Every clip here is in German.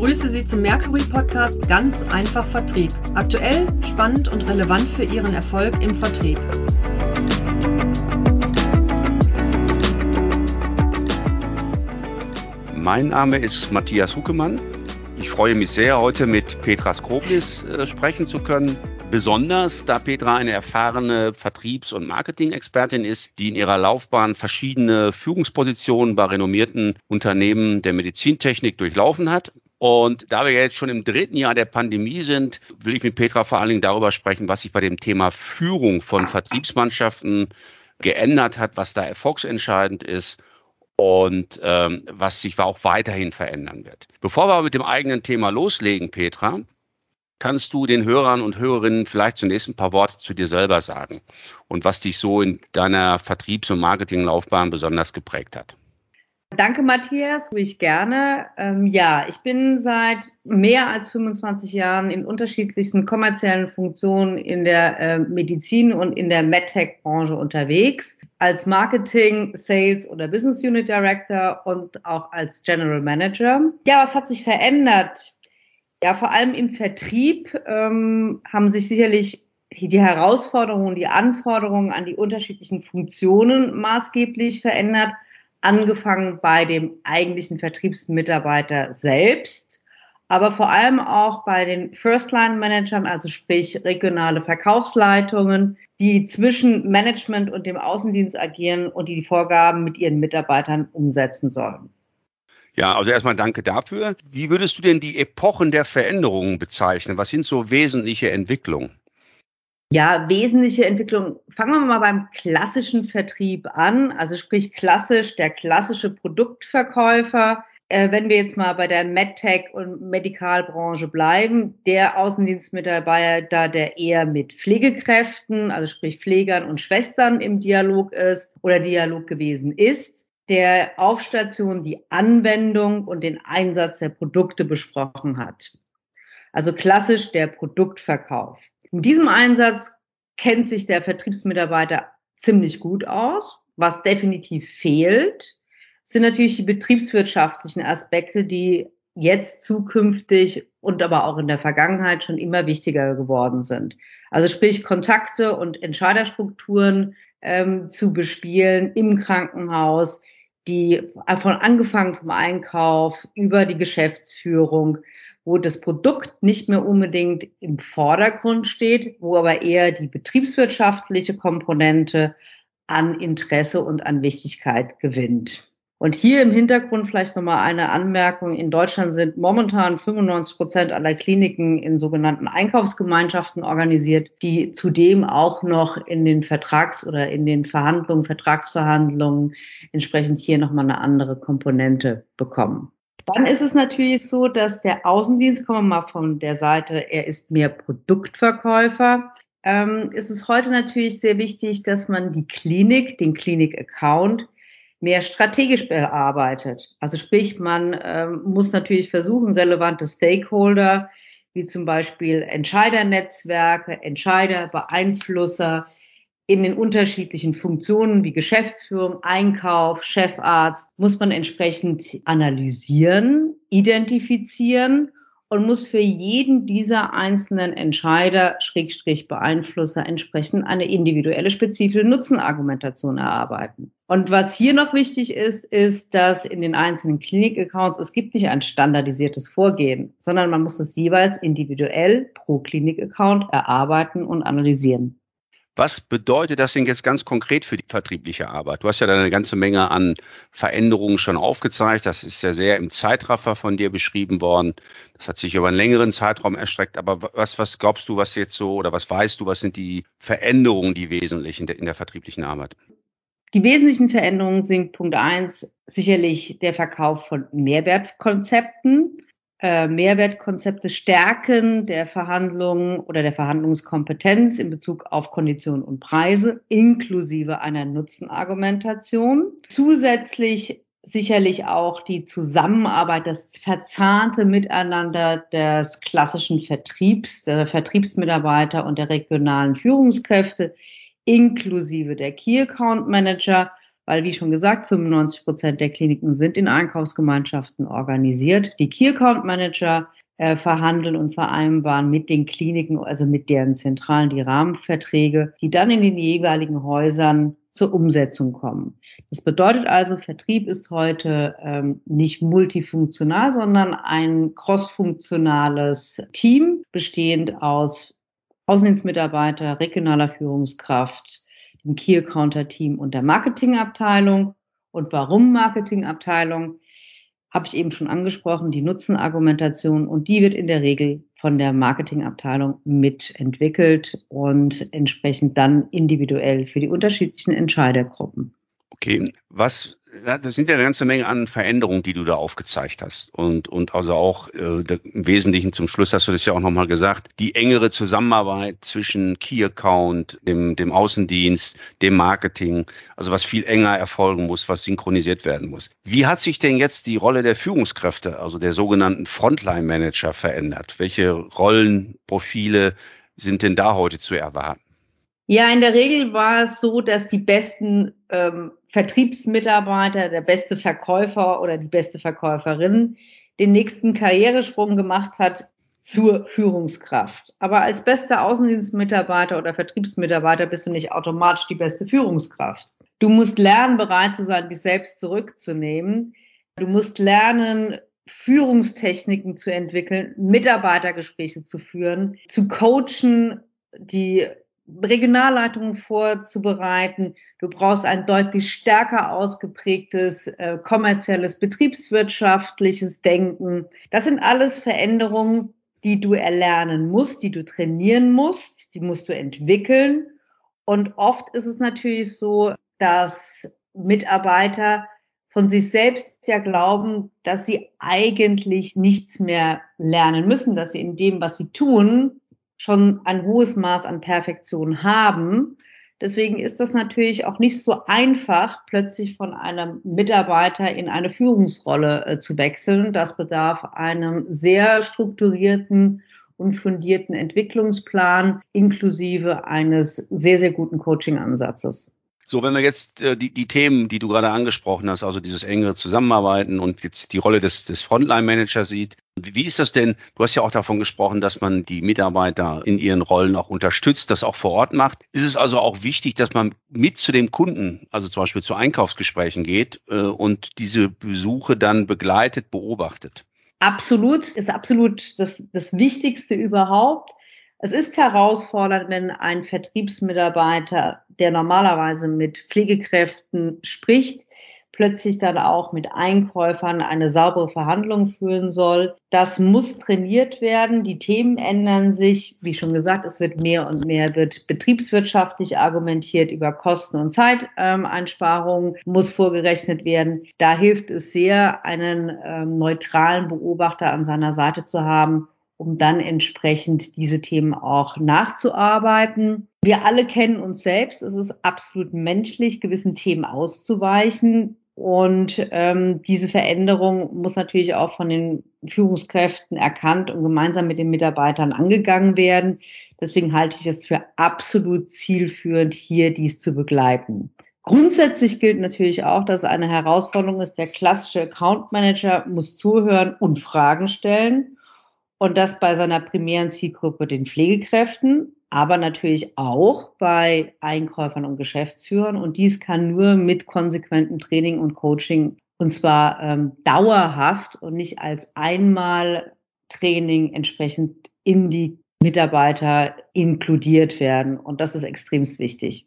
begrüße Sie zum Mercury Podcast Ganz einfach Vertrieb. Aktuell, spannend und relevant für Ihren Erfolg im Vertrieb. Mein Name ist Matthias Huckemann. Ich freue mich sehr, heute mit Petra Skroblis äh, sprechen zu können. Besonders, da Petra eine erfahrene Vertriebs- und Marketing-Expertin ist, die in ihrer Laufbahn verschiedene Führungspositionen bei renommierten Unternehmen der Medizintechnik durchlaufen hat. Und da wir jetzt schon im dritten Jahr der Pandemie sind, will ich mit Petra vor allen Dingen darüber sprechen, was sich bei dem Thema Führung von Vertriebsmannschaften geändert hat, was da erfolgsentscheidend ist und ähm, was sich auch weiterhin verändern wird. Bevor wir mit dem eigenen Thema loslegen, Petra, kannst du den Hörern und Hörerinnen vielleicht zunächst ein paar Worte zu dir selber sagen und was dich so in deiner Vertriebs- und Marketinglaufbahn besonders geprägt hat? Danke, Matthias, tue ich gerne. Ähm, ja, ich bin seit mehr als 25 Jahren in unterschiedlichsten kommerziellen Funktionen in der äh, Medizin und in der MedTech-Branche unterwegs. Als Marketing, Sales oder Business Unit Director und auch als General Manager. Ja, was hat sich verändert? Ja, vor allem im Vertrieb ähm, haben sich sicherlich die Herausforderungen, die Anforderungen an die unterschiedlichen Funktionen maßgeblich verändert, angefangen bei dem eigentlichen Vertriebsmitarbeiter selbst, aber vor allem auch bei den First-Line-Managern, also sprich regionale Verkaufsleitungen, die zwischen Management und dem Außendienst agieren und die die Vorgaben mit ihren Mitarbeitern umsetzen sollen. Ja, also erstmal danke dafür. Wie würdest du denn die Epochen der Veränderungen bezeichnen? Was sind so wesentliche Entwicklungen? Ja, wesentliche Entwicklungen. Fangen wir mal beim klassischen Vertrieb an. Also sprich klassisch, der klassische Produktverkäufer. Äh, wenn wir jetzt mal bei der MedTech und Medikalbranche bleiben, der Außendienstmitarbeiter, der eher mit Pflegekräften, also sprich Pflegern und Schwestern im Dialog ist oder Dialog gewesen ist, der auf Station die Anwendung und den Einsatz der Produkte besprochen hat. Also klassisch der Produktverkauf. In diesem Einsatz kennt sich der Vertriebsmitarbeiter ziemlich gut aus. Was definitiv fehlt, sind natürlich die betriebswirtschaftlichen Aspekte, die jetzt zukünftig und aber auch in der Vergangenheit schon immer wichtiger geworden sind. Also sprich Kontakte und Entscheiderstrukturen ähm, zu bespielen im Krankenhaus, die von angefangen vom Einkauf über die Geschäftsführung, wo das Produkt nicht mehr unbedingt im Vordergrund steht, wo aber eher die betriebswirtschaftliche Komponente an Interesse und an Wichtigkeit gewinnt. Und hier im Hintergrund vielleicht nochmal eine Anmerkung. In Deutschland sind momentan 95 Prozent aller Kliniken in sogenannten Einkaufsgemeinschaften organisiert, die zudem auch noch in den Vertrags- oder in den Verhandlungen, Vertragsverhandlungen entsprechend hier nochmal eine andere Komponente bekommen. Dann ist es natürlich so, dass der Außendienst, kommen wir mal von der Seite, er ist mehr Produktverkäufer. Ähm, ist es heute natürlich sehr wichtig, dass man die Klinik, den Klinik-Account, mehr strategisch bearbeitet. Also sprich, man ähm, muss natürlich versuchen, relevante Stakeholder wie zum Beispiel Entscheidernetzwerke, Entscheider, Beeinflusser in den unterschiedlichen Funktionen wie Geschäftsführung, Einkauf, Chefarzt, muss man entsprechend analysieren, identifizieren und muss für jeden dieser einzelnen Entscheider, Schrägstrich Beeinflusser entsprechend eine individuelle spezifische Nutzenargumentation erarbeiten. Und was hier noch wichtig ist, ist, dass in den einzelnen Klinik-Accounts, es gibt nicht ein standardisiertes Vorgehen, sondern man muss es jeweils individuell pro Klinik-Account erarbeiten und analysieren. Was bedeutet das denn jetzt ganz konkret für die vertriebliche Arbeit? Du hast ja da eine ganze Menge an Veränderungen schon aufgezeigt. Das ist ja sehr im Zeitraffer von dir beschrieben worden. Das hat sich über einen längeren Zeitraum erstreckt. Aber was, was glaubst du, was jetzt so oder was weißt du, was sind die Veränderungen, die wesentlichen in der vertrieblichen Arbeit? Die wesentlichen Veränderungen sind Punkt eins sicherlich der Verkauf von Mehrwertkonzepten äh, Mehrwertkonzepte stärken der Verhandlungen oder der Verhandlungskompetenz in Bezug auf Konditionen und Preise inklusive einer Nutzenargumentation. Zusätzlich sicherlich auch die Zusammenarbeit, das verzahnte Miteinander des klassischen Vertriebs, der Vertriebsmitarbeiter und der regionalen Führungskräfte inklusive der Key Account Manager weil, wie schon gesagt, 95 Prozent der Kliniken sind in Einkaufsgemeinschaften organisiert. Die Key Account Manager äh, verhandeln und vereinbaren mit den Kliniken, also mit deren Zentralen, die Rahmenverträge, die dann in den jeweiligen Häusern zur Umsetzung kommen. Das bedeutet also, Vertrieb ist heute ähm, nicht multifunktional, sondern ein crossfunktionales Team, bestehend aus Außendienstmitarbeiter, regionaler Führungskraft, dem Key Accounter Team und der Marketingabteilung. Und warum Marketingabteilung? Habe ich eben schon angesprochen, die Nutzenargumentation und die wird in der Regel von der Marketingabteilung mitentwickelt und entsprechend dann individuell für die unterschiedlichen Entscheidergruppen. Okay, was das sind ja eine ganze Menge an Veränderungen, die du da aufgezeigt hast. Und, und also auch äh, im Wesentlichen zum Schluss hast du das ja auch nochmal gesagt, die engere Zusammenarbeit zwischen Key Account, dem, dem Außendienst, dem Marketing, also was viel enger erfolgen muss, was synchronisiert werden muss. Wie hat sich denn jetzt die Rolle der Führungskräfte, also der sogenannten Frontline Manager verändert? Welche Rollenprofile sind denn da heute zu erwarten? Ja, in der Regel war es so, dass die besten ähm, Vertriebsmitarbeiter, der beste Verkäufer oder die beste Verkäuferin den nächsten Karrieresprung gemacht hat zur Führungskraft. Aber als bester Außendienstmitarbeiter oder Vertriebsmitarbeiter bist du nicht automatisch die beste Führungskraft. Du musst lernen, bereit zu sein, dich selbst zurückzunehmen. Du musst lernen, Führungstechniken zu entwickeln, Mitarbeitergespräche zu führen, zu coachen, die Regionalleitungen vorzubereiten. Du brauchst ein deutlich stärker ausgeprägtes äh, kommerzielles, betriebswirtschaftliches Denken. Das sind alles Veränderungen, die du erlernen musst, die du trainieren musst, die musst du entwickeln. Und oft ist es natürlich so, dass Mitarbeiter von sich selbst ja glauben, dass sie eigentlich nichts mehr lernen müssen, dass sie in dem, was sie tun, schon ein hohes Maß an Perfektion haben. Deswegen ist das natürlich auch nicht so einfach, plötzlich von einem Mitarbeiter in eine Führungsrolle äh, zu wechseln. Das bedarf einem sehr strukturierten und fundierten Entwicklungsplan inklusive eines sehr, sehr guten Coaching-Ansatzes. So, wenn wir jetzt äh, die, die Themen, die du gerade angesprochen hast, also dieses engere Zusammenarbeiten und jetzt die Rolle des, des Frontline-Managers sieht, wie, ist das denn? Du hast ja auch davon gesprochen, dass man die Mitarbeiter in ihren Rollen auch unterstützt, das auch vor Ort macht. Ist es also auch wichtig, dass man mit zu dem Kunden, also zum Beispiel zu Einkaufsgesprächen geht äh, und diese Besuche dann begleitet, beobachtet? Absolut, ist absolut das, das Wichtigste überhaupt. Es ist herausfordernd, wenn ein Vertriebsmitarbeiter, der normalerweise mit Pflegekräften spricht, plötzlich dann auch mit Einkäufern eine saubere Verhandlung führen soll. Das muss trainiert werden. Die Themen ändern sich. Wie schon gesagt, es wird mehr und mehr wird betriebswirtschaftlich argumentiert über Kosten und Zeiteinsparungen muss vorgerechnet werden. Da hilft es sehr, einen ähm, neutralen Beobachter an seiner Seite zu haben, um dann entsprechend diese Themen auch nachzuarbeiten. Wir alle kennen uns selbst. Es ist absolut menschlich, gewissen Themen auszuweichen. Und ähm, diese Veränderung muss natürlich auch von den Führungskräften erkannt und gemeinsam mit den Mitarbeitern angegangen werden. Deswegen halte ich es für absolut zielführend, hier dies zu begleiten. Grundsätzlich gilt natürlich auch, dass eine Herausforderung ist. Der klassische Account Manager muss zuhören und Fragen stellen und das bei seiner primären Zielgruppe, den Pflegekräften, aber natürlich auch bei Einkäufern und Geschäftsführern. Und dies kann nur mit konsequentem Training und Coaching und zwar ähm, dauerhaft und nicht als einmal Training entsprechend in die Mitarbeiter inkludiert werden. Und das ist extremst wichtig.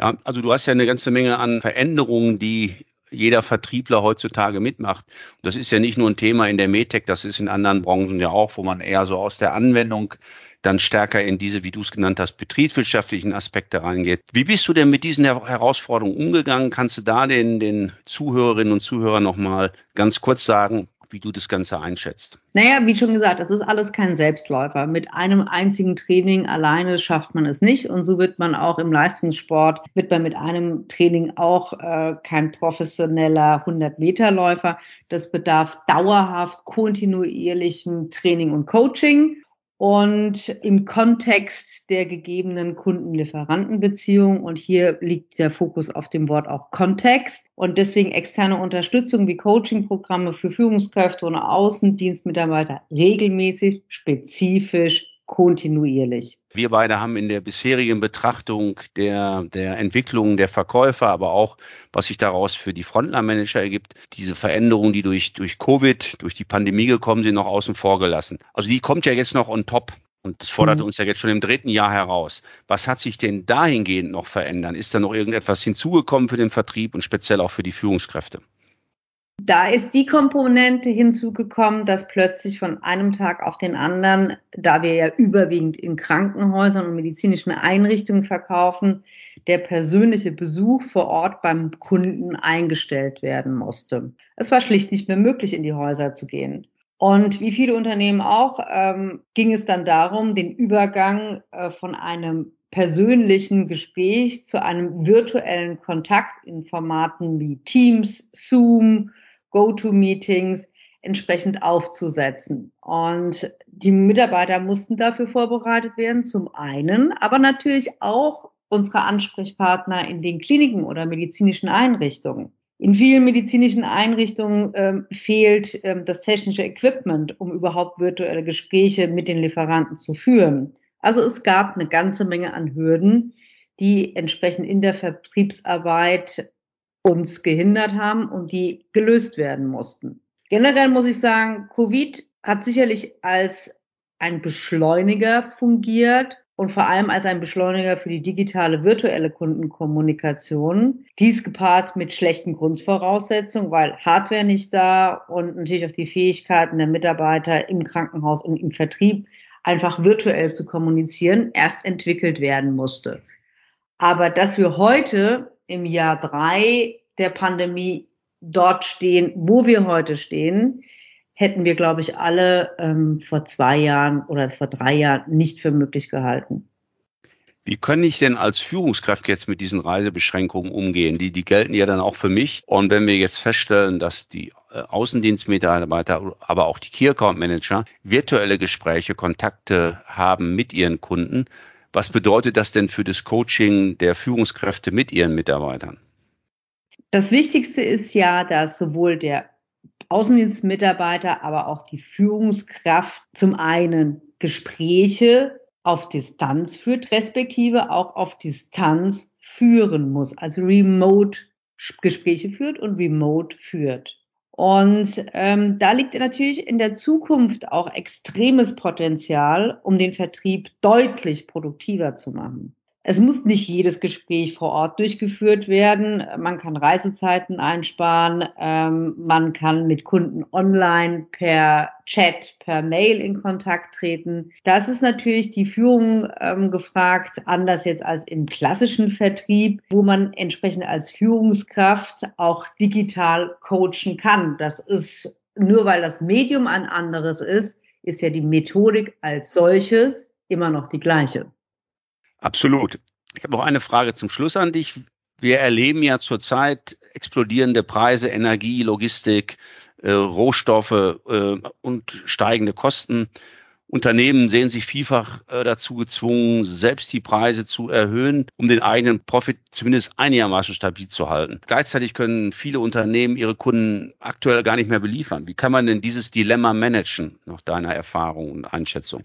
Ja, also du hast ja eine ganze Menge an Veränderungen, die jeder Vertriebler heutzutage mitmacht. Das ist ja nicht nur ein Thema in der Medtech, das ist in anderen Branchen ja auch, wo man eher so aus der Anwendung dann stärker in diese, wie du es genannt hast, betriebswirtschaftlichen Aspekte reingeht. Wie bist du denn mit diesen Herausforderungen umgegangen? Kannst du da den, den Zuhörerinnen und Zuhörern nochmal ganz kurz sagen, wie du das Ganze einschätzt. Naja, wie schon gesagt, es ist alles kein Selbstläufer. Mit einem einzigen Training alleine schafft man es nicht. Und so wird man auch im Leistungssport, wird man mit einem Training auch äh, kein professioneller 100-Meter-Läufer. Das bedarf dauerhaft kontinuierlichem Training und Coaching. Und im Kontext der gegebenen Kunden-Lieferanten-Beziehung. Und hier liegt der Fokus auf dem Wort auch Kontext. Und deswegen externe Unterstützung wie Coaching-Programme für Führungskräfte und Außendienstmitarbeiter regelmäßig, spezifisch, kontinuierlich. Wir beide haben in der bisherigen Betrachtung der, der Entwicklung der Verkäufer, aber auch was sich daraus für die Frontline-Manager ergibt, diese Veränderungen, die durch, durch Covid, durch die Pandemie gekommen sind, noch außen vor gelassen. Also die kommt ja jetzt noch on top. Und das fordert mhm. uns ja jetzt schon im dritten Jahr heraus. Was hat sich denn dahingehend noch verändert? Ist da noch irgendetwas hinzugekommen für den Vertrieb und speziell auch für die Führungskräfte? Da ist die Komponente hinzugekommen, dass plötzlich von einem Tag auf den anderen, da wir ja überwiegend in Krankenhäusern und medizinischen Einrichtungen verkaufen, der persönliche Besuch vor Ort beim Kunden eingestellt werden musste. Es war schlicht nicht mehr möglich, in die Häuser zu gehen. Und wie viele Unternehmen auch, ähm, ging es dann darum, den Übergang äh, von einem persönlichen Gespräch zu einem virtuellen Kontakt in Formaten wie Teams, Zoom, Go-to-Meetings entsprechend aufzusetzen. Und die Mitarbeiter mussten dafür vorbereitet werden, zum einen, aber natürlich auch unsere Ansprechpartner in den Kliniken oder medizinischen Einrichtungen. In vielen medizinischen Einrichtungen ähm, fehlt ähm, das technische Equipment, um überhaupt virtuelle Gespräche mit den Lieferanten zu führen. Also es gab eine ganze Menge an Hürden, die entsprechend in der Vertriebsarbeit uns gehindert haben und die gelöst werden mussten. Generell muss ich sagen, Covid hat sicherlich als ein Beschleuniger fungiert und vor allem als ein Beschleuniger für die digitale virtuelle Kundenkommunikation. Dies gepaart mit schlechten Grundvoraussetzungen, weil Hardware nicht da und natürlich auch die Fähigkeiten der Mitarbeiter im Krankenhaus und im Vertrieb einfach virtuell zu kommunizieren erst entwickelt werden musste. Aber dass wir heute im Jahr drei der Pandemie dort stehen, wo wir heute stehen, hätten wir, glaube ich, alle ähm, vor zwei Jahren oder vor drei Jahren nicht für möglich gehalten. Wie kann ich denn als Führungskraft jetzt mit diesen Reisebeschränkungen umgehen? Die, die gelten ja dann auch für mich. Und wenn wir jetzt feststellen, dass die äh, Außendienstmitarbeiter, aber auch die Key Account Manager virtuelle Gespräche, Kontakte haben mit ihren Kunden, was bedeutet das denn für das Coaching der Führungskräfte mit ihren Mitarbeitern? Das Wichtigste ist ja, dass sowohl der Außendienstmitarbeiter, aber auch die Führungskraft zum einen Gespräche auf Distanz führt, respektive auch auf Distanz führen muss, also remote Gespräche führt und remote führt. Und ähm, da liegt natürlich in der Zukunft auch extremes Potenzial, um den Vertrieb deutlich produktiver zu machen. Es muss nicht jedes Gespräch vor Ort durchgeführt werden. Man kann Reisezeiten einsparen. Ähm, man kann mit Kunden online per Chat, per Mail in Kontakt treten. Das ist natürlich die Führung ähm, gefragt, anders jetzt als im klassischen Vertrieb, wo man entsprechend als Führungskraft auch digital coachen kann. Das ist nur weil das Medium ein anderes ist, ist ja die Methodik als solches immer noch die gleiche. Absolut. Ich habe noch eine Frage zum Schluss an dich. Wir erleben ja zurzeit explodierende Preise, Energie, Logistik, äh, Rohstoffe äh, und steigende Kosten. Unternehmen sehen sich vielfach äh, dazu gezwungen, selbst die Preise zu erhöhen, um den eigenen Profit zumindest einigermaßen stabil zu halten. Gleichzeitig können viele Unternehmen ihre Kunden aktuell gar nicht mehr beliefern. Wie kann man denn dieses Dilemma managen, nach deiner Erfahrung und Einschätzung?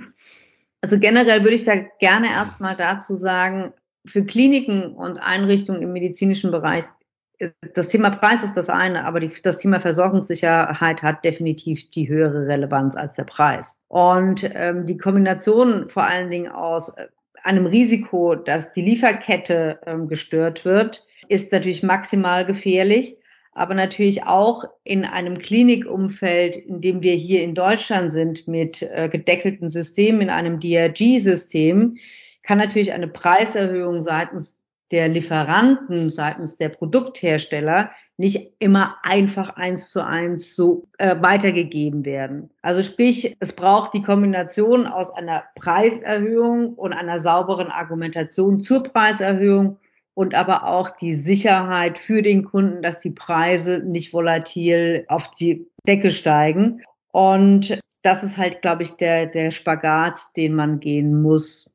Also generell würde ich da gerne erstmal dazu sagen, für Kliniken und Einrichtungen im medizinischen Bereich, das Thema Preis ist das eine, aber die, das Thema Versorgungssicherheit hat definitiv die höhere Relevanz als der Preis. Und ähm, die Kombination vor allen Dingen aus äh, einem Risiko, dass die Lieferkette ähm, gestört wird, ist natürlich maximal gefährlich aber natürlich auch in einem Klinikumfeld, in dem wir hier in Deutschland sind, mit äh, gedeckelten Systemen, in einem DRG-System, kann natürlich eine Preiserhöhung seitens der Lieferanten, seitens der Produkthersteller nicht immer einfach eins zu eins so äh, weitergegeben werden. Also sprich, es braucht die Kombination aus einer Preiserhöhung und einer sauberen Argumentation zur Preiserhöhung und aber auch die Sicherheit für den Kunden, dass die Preise nicht volatil auf die Decke steigen. Und das ist halt, glaube ich, der, der Spagat, den man gehen muss.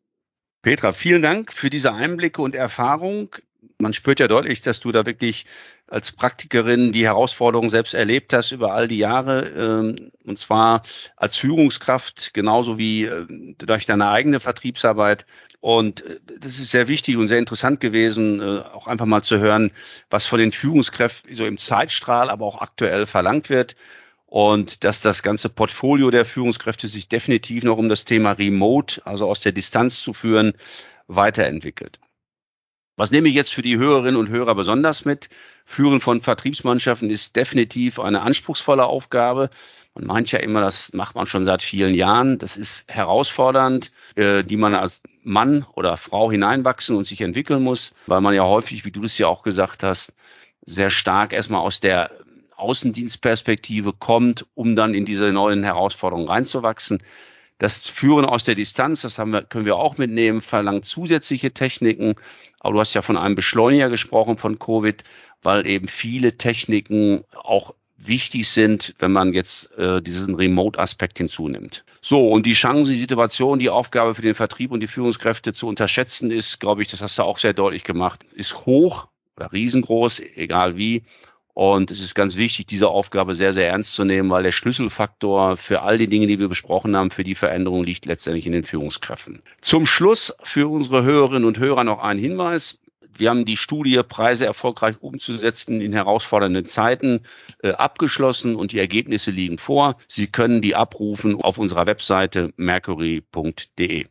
Petra, vielen Dank für diese Einblicke und Erfahrung. Man spürt ja deutlich, dass du da wirklich als Praktikerin die Herausforderungen selbst erlebt hast über all die Jahre, ähm, und zwar als Führungskraft genauso wie äh, durch deine eigene Vertriebsarbeit. Und äh, das ist sehr wichtig und sehr interessant gewesen, äh, auch einfach mal zu hören, was von den Führungskräften so im Zeitstrahl, aber auch aktuell verlangt wird. Und dass das ganze Portfolio der Führungskräfte sich definitiv noch um das Thema Remote, also aus der Distanz zu führen, weiterentwickelt. Was nehme ich jetzt für die Hörerinnen und Hörer besonders mit? Führen von Vertriebsmannschaften ist definitiv eine anspruchsvolle Aufgabe. Man meint ja immer, das macht man schon seit vielen Jahren. Das ist herausfordernd, äh, die man als Mann oder Frau hineinwachsen und sich entwickeln muss, weil man ja häufig, wie du das ja auch gesagt hast, sehr stark erstmal aus der Außendienstperspektive kommt, um dann in diese neuen Herausforderungen reinzuwachsen. Das Führen aus der Distanz, das haben wir, können wir auch mitnehmen, verlangt zusätzliche Techniken. Aber du hast ja von einem Beschleuniger gesprochen von Covid, weil eben viele Techniken auch wichtig sind, wenn man jetzt äh, diesen Remote-Aspekt hinzunimmt. So, und die Chance, die Situation, die Aufgabe für den Vertrieb und die Führungskräfte zu unterschätzen, ist, glaube ich, das hast du auch sehr deutlich gemacht, ist hoch oder riesengroß, egal wie. Und es ist ganz wichtig, diese Aufgabe sehr, sehr ernst zu nehmen, weil der Schlüsselfaktor für all die Dinge, die wir besprochen haben, für die Veränderung liegt letztendlich in den Führungskräften. Zum Schluss für unsere Hörerinnen und Hörer noch ein Hinweis. Wir haben die Studie Preise erfolgreich umzusetzen in herausfordernden Zeiten äh, abgeschlossen und die Ergebnisse liegen vor. Sie können die abrufen auf unserer Webseite mercury.de.